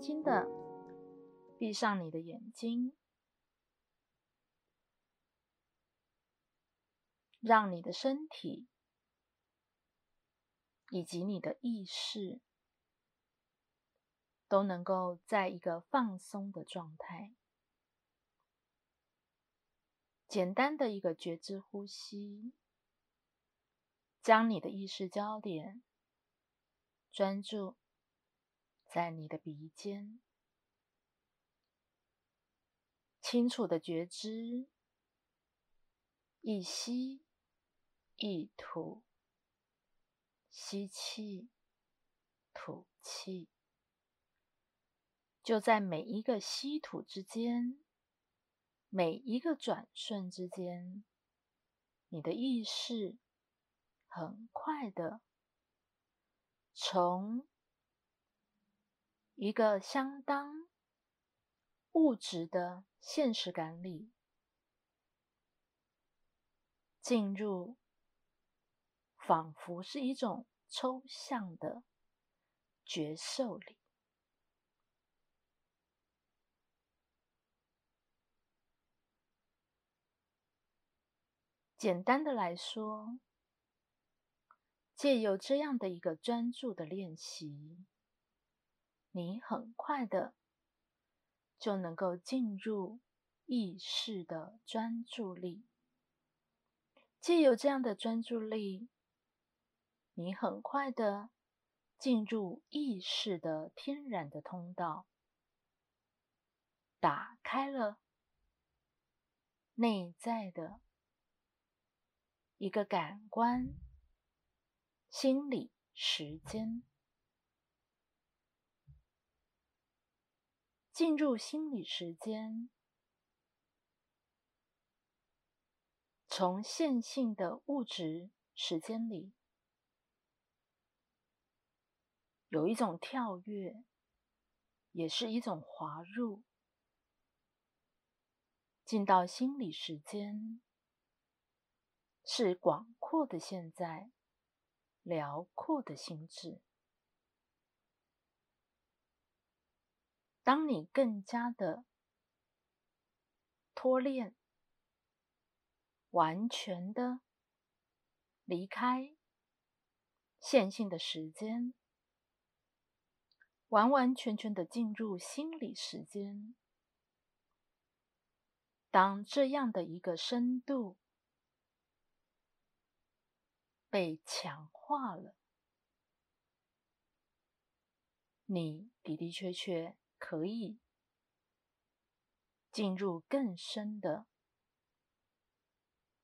轻的闭上你的眼睛，让你的身体以及你的意识都能够在一个放松的状态。简单的一个觉知呼吸，将你的意识焦点专注在你的鼻尖，清楚的觉知，一吸一吐，吸气吐气，就在每一个吸吐之间。每一个转瞬之间，你的意识很快的从一个相当物质的现实感里，进入仿佛是一种抽象的觉受里。简单的来说，借由这样的一个专注的练习，你很快的就能够进入意识的专注力。既有这样的专注力，你很快的进入意识的天然的通道，打开了内在的。一个感官、心理、时间，进入心理时间，从线性的物质时间里，有一种跳跃，也是一种滑入，进到心理时间。是广阔的现在，辽阔的心智。当你更加的脱链，完全的离开线性的时间，完完全全的进入心理时间。当这样的一个深度。被强化了，你的的确确可以进入更深的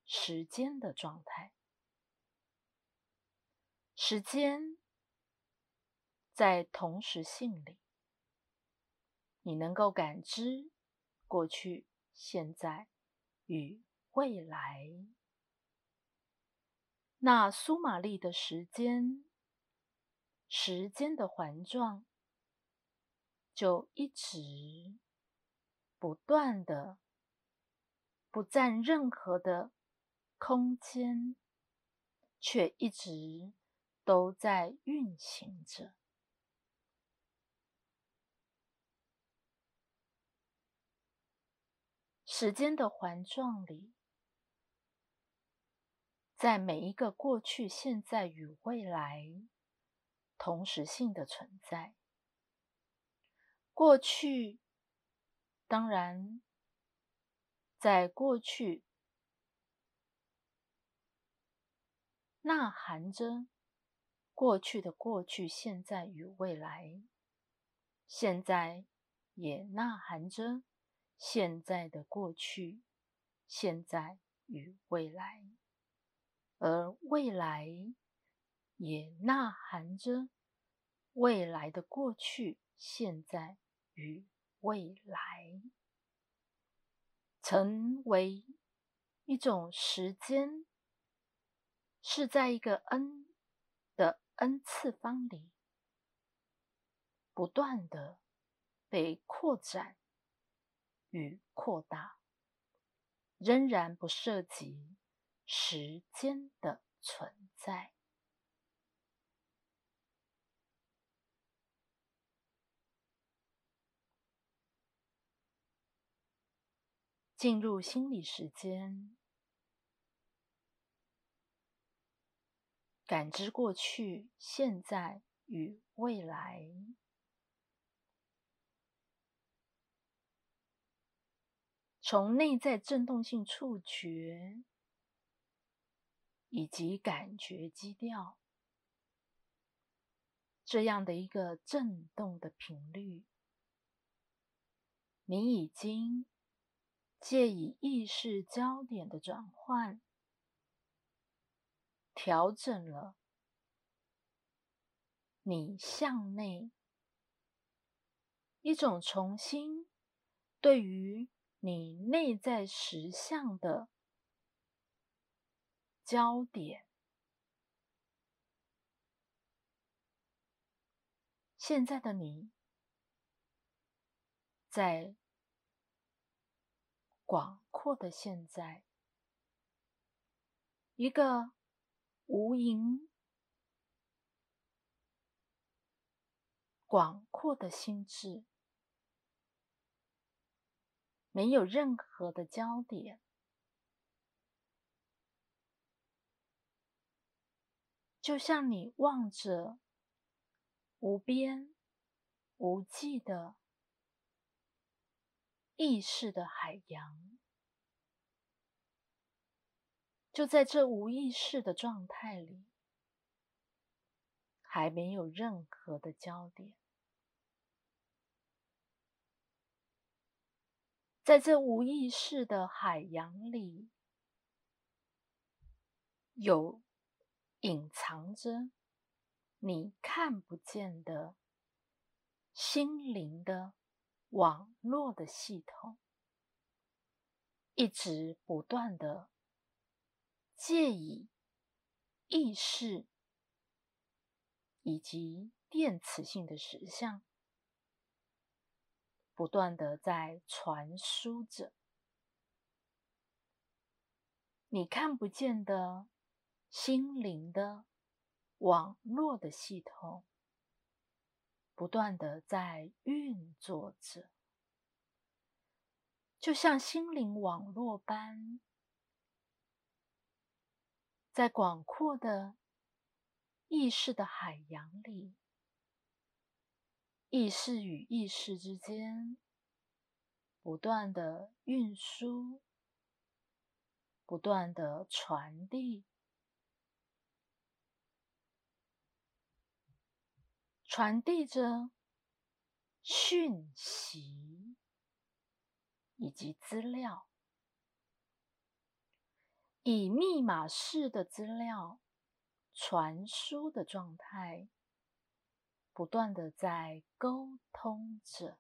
时间的状态。时间在同时性里，你能够感知过去、现在与未来。那苏玛丽的时间，时间的环状，就一直不断的不占任何的空间，却一直都在运行着。时间的环状里。在每一个过去、现在与未来同时性的存在。过去，当然，在过去呐喊着过去的过去、现在与未来；现在也呐喊着现在的过去、现在与未来。而未来也呐喊着未来的过去、现在与未来，成为一种时间，是在一个 n 的 n 次方里，不断的被扩展与扩大，仍然不涉及。时间的存在，进入心理时间，感知过去、现在与未来，从内在振动性触觉以及感觉基调这样的一个振动的频率，你已经。借以意识焦点的转换，调整了你向内一种重新对于你内在实相的焦点。现在的你在。广阔的现在，一个无垠、广阔的心智，没有任何的焦点，就像你望着无边无际的。意识的海洋，就在这无意识的状态里，还没有任何的焦点。在这无意识的海洋里，有隐藏着你看不见的心灵的。网络的系统一直不断的借以意识以及电磁性的实相，不断的在传输着你看不见的心灵的网络的系统。不断的在运作着，就像心灵网络般，在广阔的意识的海洋里，意识与意识之间不断的运输，不断的传递。传递着讯息以及资料，以密码式的资料传输的状态，不断的在沟通着。